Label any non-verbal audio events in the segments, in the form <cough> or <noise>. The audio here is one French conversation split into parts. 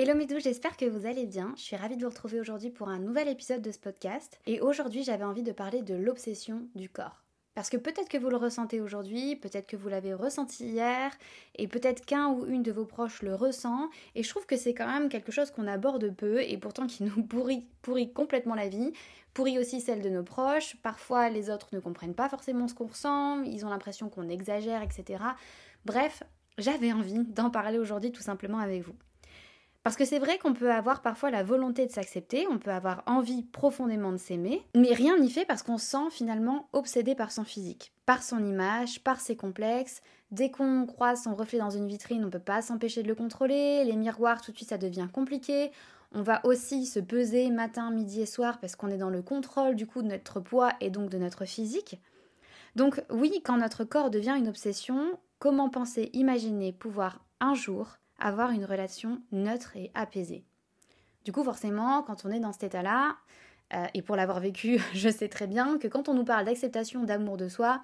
Hello mes doux, j'espère que vous allez bien. Je suis ravie de vous retrouver aujourd'hui pour un nouvel épisode de ce podcast. Et aujourd'hui, j'avais envie de parler de l'obsession du corps. Parce que peut-être que vous le ressentez aujourd'hui, peut-être que vous l'avez ressenti hier, et peut-être qu'un ou une de vos proches le ressent. Et je trouve que c'est quand même quelque chose qu'on aborde peu et pourtant qui nous <laughs> pourrit, pourrit complètement la vie, pourrit aussi celle de nos proches. Parfois, les autres ne comprennent pas forcément ce qu'on ressent, ils ont l'impression qu'on exagère, etc. Bref, j'avais envie d'en parler aujourd'hui tout simplement avec vous. Parce que c'est vrai qu'on peut avoir parfois la volonté de s'accepter, on peut avoir envie profondément de s'aimer, mais rien n'y fait parce qu'on se sent finalement obsédé par son physique, par son image, par ses complexes. Dès qu'on croise son reflet dans une vitrine, on peut pas s'empêcher de le contrôler, les miroirs tout de suite ça devient compliqué. On va aussi se peser matin, midi et soir parce qu'on est dans le contrôle du coup de notre poids et donc de notre physique. Donc oui, quand notre corps devient une obsession, comment penser, imaginer pouvoir un jour avoir une relation neutre et apaisée. Du coup, forcément, quand on est dans cet état-là, euh, et pour l'avoir vécu, <laughs> je sais très bien que quand on nous parle d'acceptation, d'amour de soi,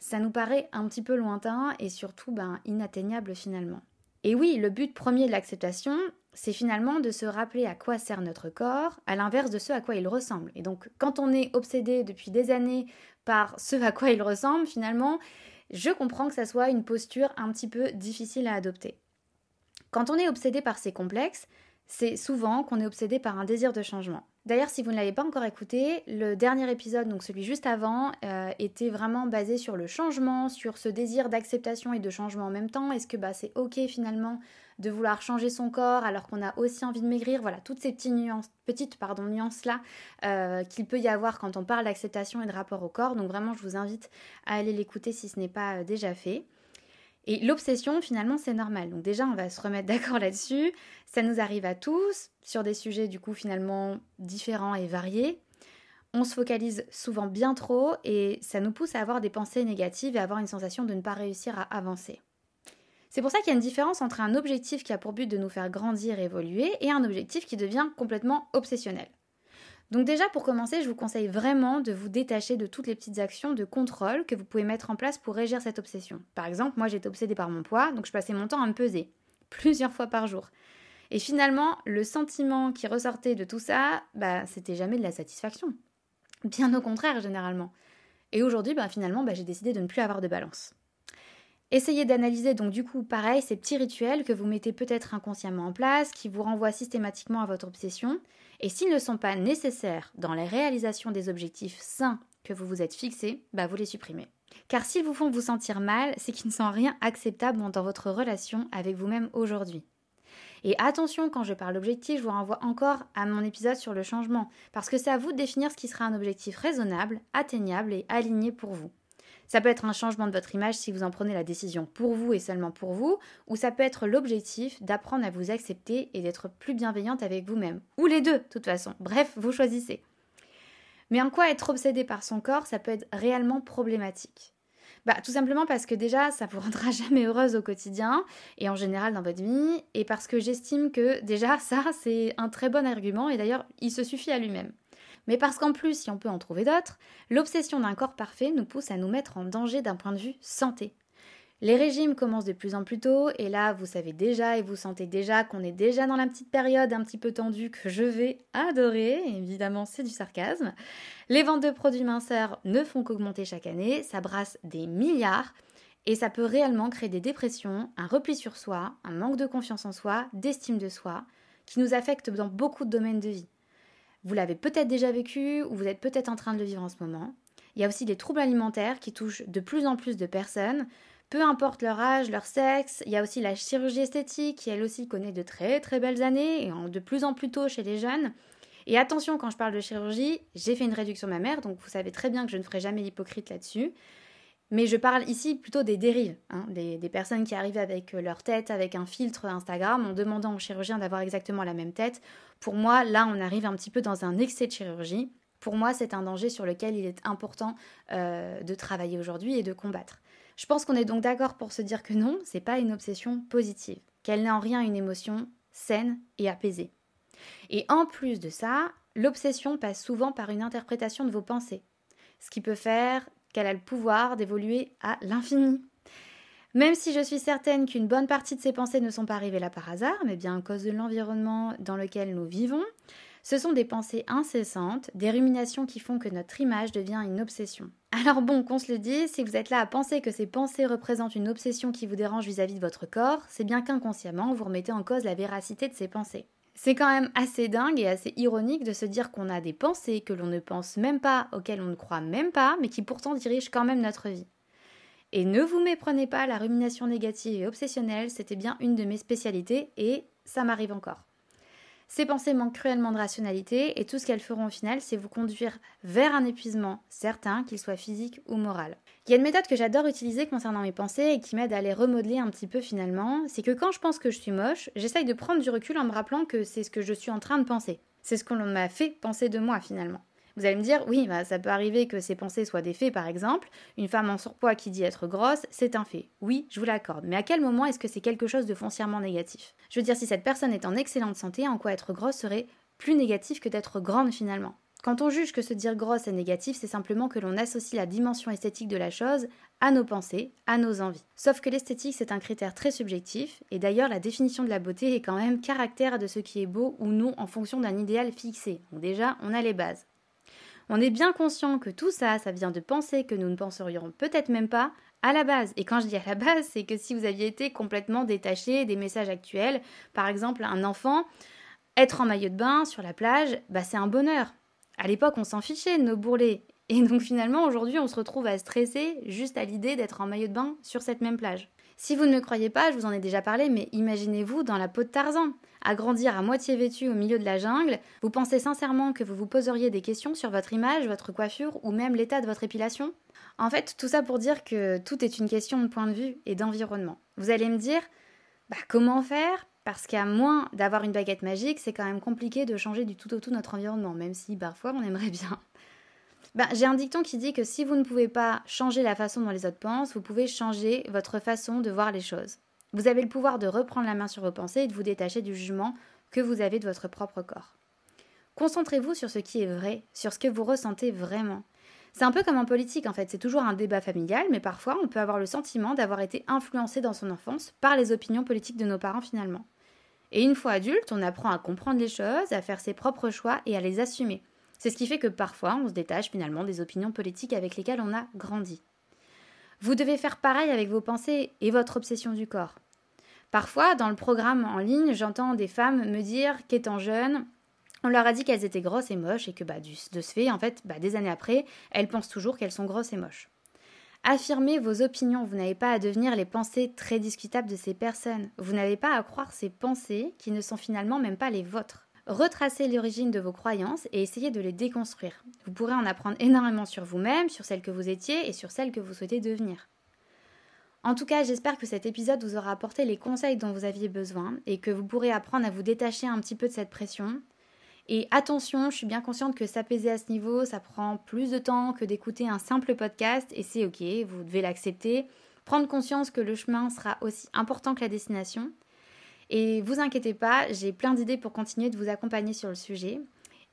ça nous paraît un petit peu lointain et surtout ben, inatteignable finalement. Et oui, le but premier de l'acceptation, c'est finalement de se rappeler à quoi sert notre corps, à l'inverse de ce à quoi il ressemble. Et donc, quand on est obsédé depuis des années par ce à quoi il ressemble, finalement, je comprends que ça soit une posture un petit peu difficile à adopter. Quand on est obsédé par ces complexes, c'est souvent qu'on est obsédé par un désir de changement. D'ailleurs, si vous ne l'avez pas encore écouté, le dernier épisode, donc celui juste avant, euh, était vraiment basé sur le changement, sur ce désir d'acceptation et de changement en même temps. Est-ce que bah, c'est ok finalement de vouloir changer son corps alors qu'on a aussi envie de maigrir? Voilà, toutes ces petites nuances-là euh, qu'il peut y avoir quand on parle d'acceptation et de rapport au corps. Donc vraiment, je vous invite à aller l'écouter si ce n'est pas euh, déjà fait. Et l'obsession, finalement, c'est normal. Donc déjà, on va se remettre <laughs> d'accord là-dessus. Ça nous arrive à tous, sur des sujets du coup finalement différents et variés. On se focalise souvent bien trop et ça nous pousse à avoir des pensées négatives et à avoir une sensation de ne pas réussir à avancer. C'est pour ça qu'il y a une différence entre un objectif qui a pour but de nous faire grandir et évoluer et un objectif qui devient complètement obsessionnel. Donc déjà pour commencer, je vous conseille vraiment de vous détacher de toutes les petites actions de contrôle que vous pouvez mettre en place pour régir cette obsession. Par exemple, moi j'étais obsédée par mon poids, donc je passais mon temps à me peser <laughs> plusieurs fois par jour. Et finalement, le sentiment qui ressortait de tout ça, bah c'était jamais de la satisfaction. Bien au contraire généralement. Et aujourd'hui, bah finalement, bah, j'ai décidé de ne plus avoir de balance. Essayez d'analyser donc du coup pareil ces petits rituels que vous mettez peut-être inconsciemment en place, qui vous renvoient systématiquement à votre obsession, et s'ils ne sont pas nécessaires dans la réalisation des objectifs sains que vous vous êtes fixés, bah vous les supprimez. Car s'ils vous font vous sentir mal, c'est qu'ils ne sont rien acceptables dans votre relation avec vous-même aujourd'hui. Et attention, quand je parle d'objectif, je vous renvoie encore à mon épisode sur le changement, parce que c'est à vous de définir ce qui sera un objectif raisonnable, atteignable et aligné pour vous. Ça peut être un changement de votre image si vous en prenez la décision pour vous et seulement pour vous, ou ça peut être l'objectif d'apprendre à vous accepter et d'être plus bienveillante avec vous-même. Ou les deux, de toute façon. Bref, vous choisissez. Mais en quoi être obsédé par son corps, ça peut être réellement problématique? Bah, tout simplement parce que déjà, ça vous <laughs> rendra jamais heureuse au quotidien et en général dans votre vie, et parce que j'estime que déjà, ça, c'est un très bon argument, et d'ailleurs, il se suffit à lui-même mais parce qu'en plus, si on peut en trouver d'autres, l'obsession d'un corps parfait nous pousse à nous mettre en danger d'un point de vue santé. Les régimes commencent de plus en plus tôt, et là, vous savez déjà et vous sentez déjà qu'on est déjà dans la petite période un petit peu tendue que je vais adorer, évidemment c'est du sarcasme. Les ventes de produits minceurs ne font qu'augmenter chaque année, ça brasse des milliards, et ça peut réellement créer des dépressions, un repli sur soi, un manque de confiance en soi, d'estime de soi, qui nous affectent dans beaucoup de domaines de vie. Vous l'avez peut-être déjà vécu ou vous êtes peut-être en train de le vivre en ce moment. Il y a aussi des troubles alimentaires qui touchent de plus en plus de personnes, peu importe leur âge, leur sexe. Il y a aussi la chirurgie esthétique qui elle aussi connaît de très très belles années et de plus en plus tôt chez les jeunes. Et attention, quand je parle de chirurgie, j'ai fait une réduction mammaire, donc vous savez très bien que je ne ferai jamais l'hypocrite là-dessus. Mais je parle ici plutôt des dérives, hein, des, personnes qui arrivent avec leur tête, avec un filtre Instagram, en demandant au chirurgien d'avoir exactement la même tête. Pour moi, là, on arrive un petit peu dans un excès de chirurgie. Pour moi, c'est un danger sur lequel il est important euh, de travailler aujourd'hui et de combattre. Je pense qu'on est donc d'accord pour se dire que non, c'est pas une obsession positive, qu'elle n'est en rien une émotion saine et apaisée. Et en plus de ça, l'obsession passe souvent par une interprétation de vos pensées, ce qui peut faire qu'elle a le pouvoir d'évoluer à l'infini. Même si je suis certaine qu'une bonne partie de ces pensées ne sont pas arrivées là par hasard, mais bien à cause de l'environnement dans lequel nous vivons, ce sont des pensées incessantes, des ruminations qui font que notre image devient une obsession. Alors bon, qu'on se le dise, si vous êtes là à penser que ces pensées représentent une obsession qui vous dérange vis-à-vis de votre corps, c'est bien qu'inconsciemment, vous remettez en cause la véracité de ces pensées. C'est quand même assez dingue et assez ironique de se dire qu'on a des pensées que l'on ne pense même pas, auxquelles on ne croit même pas, mais qui pourtant dirigent quand même notre vie. Et ne vous méprenez pas, la rumination négative et obsessionnelle, c'était bien une de mes spécialités et ça m'arrive encore. Ces pensées manquent cruellement de rationalité et tout ce qu'elles feront au final, c'est vous conduire vers un épuisement certain, qu'il soit physique ou moral. Il y a une méthode que j'adore utiliser concernant mes pensées et qui m'aide à les remodeler un petit peu finalement, c'est que quand je pense que je suis moche, j'essaye de prendre du recul en me rappelant que c'est ce que je suis en train de penser. C'est ce qu'on m'a fait penser de moi finalement. Vous allez me dire, oui, bah, ça peut arriver que ces pensées soient des faits, par exemple. Une femme en surpoids qui dit être grosse, c'est un fait. Oui, je vous l'accorde. Mais à quel moment est-ce que c'est quelque chose de foncièrement négatif? Je veux dire, si cette personne est en excellente santé, en quoi être grosse serait plus négatif que d'être grande finalement? Quand on juge que se dire grosse est négatif, c'est simplement que l'on associe la dimension esthétique de la chose à nos pensées, à nos envies. Sauf que l'esthétique, c'est un critère très subjectif, et d'ailleurs la définition de la beauté est quand même caractère de ce qui est beau ou non en fonction d'un idéal fixé. Donc déjà, on a les bases. On est bien conscient que tout ça, ça vient de penser que nous ne penserions peut-être même pas à la base. Et quand je dis à la base, c'est que si vous aviez été complètement détaché des messages actuels, par exemple un enfant, être en maillot de bain sur la plage, bah c'est un bonheur. À l'époque, on s'en fichait de nos bourrelets. Et donc finalement, aujourd'hui, on se retrouve à stresser juste à l'idée d'être en maillot de bain sur cette même plage. Si vous ne me croyez pas, je vous en ai déjà parlé, mais imaginez-vous dans la peau de Tarzan. À grandir à moitié vêtu au milieu de la jungle, vous pensez sincèrement que vous vous poseriez des questions sur votre image, votre coiffure ou même l'état de votre épilation? En fait, tout ça pour dire que tout est une question de point de vue et d'environnement. Vous allez me dire, bah comment faire? Parce qu'à moins d'avoir une baguette magique, c'est quand même compliqué de changer du tout au tout notre environnement, même si parfois on aimerait bien. <laughs> Ben, j'ai un dicton qui dit que si vous ne pouvez pas changer la façon dont les autres pensent, vous pouvez changer votre façon de voir les choses. Vous avez le pouvoir de reprendre la main sur vos pensées et de vous détacher du jugement que vous avez de votre propre corps. Concentrez-vous sur ce qui est vrai, sur ce que vous ressentez vraiment. C'est un peu comme en politique en fait, c'est toujours un débat familial, mais parfois on peut avoir le sentiment d'avoir été influencé dans son enfance par les opinions politiques de nos parents finalement. Et une fois adulte, on apprend à comprendre les choses, à faire ses propres choix et à les assumer. C'est ce qui fait que parfois on se détache finalement des opinions politiques avec lesquelles on a grandi. Vous devez faire pareil avec vos pensées et votre obsession du corps. Parfois, dans le programme en ligne, j'entends des femmes me dire qu'étant jeunes, on leur a dit qu'elles étaient grosses et moches et que bah, de ce fait, en fait, bah, des années après, elles pensent toujours qu'elles sont grosses et moches. Affirmez vos opinions, vous n'avez pas à devenir les pensées très discutables de ces personnes. Vous n'avez pas à croire ces pensées qui ne sont finalement même pas les vôtres. Retracez l'origine de vos croyances et essayez de les déconstruire. Vous pourrez en apprendre énormément sur vous-même, sur celle que vous étiez et sur celle que vous souhaitez devenir. En tout cas, j'espère que cet épisode vous aura apporté les conseils dont vous aviez besoin et que vous pourrez apprendre à vous détacher un petit peu de cette pression. Et attention, je suis bien consciente que s'apaiser à ce niveau, ça prend plus de temps que d'écouter un simple podcast et c'est ok, vous devez l'accepter. Prendre conscience que le chemin sera aussi important que la destination. Et vous inquiétez pas, j'ai plein d'idées pour continuer de vous accompagner sur le sujet.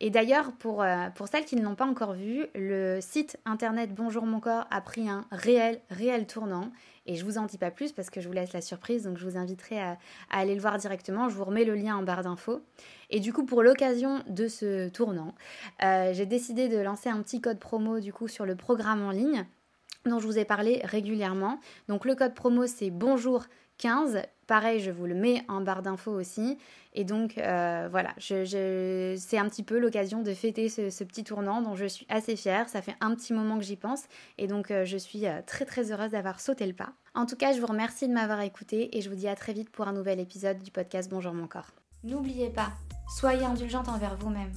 Et d'ailleurs, pour, euh, pour celles qui ne l'ont pas encore vu, le site internet Bonjour mon corps a pris un réel, réel tournant. Et je vous en dis pas plus parce que je vous laisse la surprise, donc je vous inviterai à, aller le voir directement. Je vous remets le lien en barre d'infos. Et du coup, pour l'occasion de ce tournant, euh, j'ai décidé de lancer un petit code promo du coup sur le programme en ligne dont je vous ai parlé régulièrement. Donc le code promo c'est bonjour 15. Pareil, je vous le mets en barre d'infos aussi. Et donc euh, voilà, c'est un petit peu l'occasion de fêter ce, petit tournant dont je suis assez fière. Ça fait un petit moment que j'y pense et donc euh, je suis euh, très très heureuse d'avoir sauté le pas. En tout cas, je vous remercie de m'avoir écouté et je vous dis à très vite pour un nouvel épisode du podcast Bonjour mon corps. N'oubliez pas, soyez indulgente envers vous-même.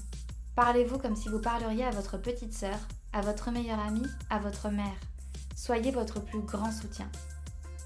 Parlez-vous comme si vous parleriez à votre petite sœur, à votre meilleure amie, à votre mère. Soyez votre plus grand soutien.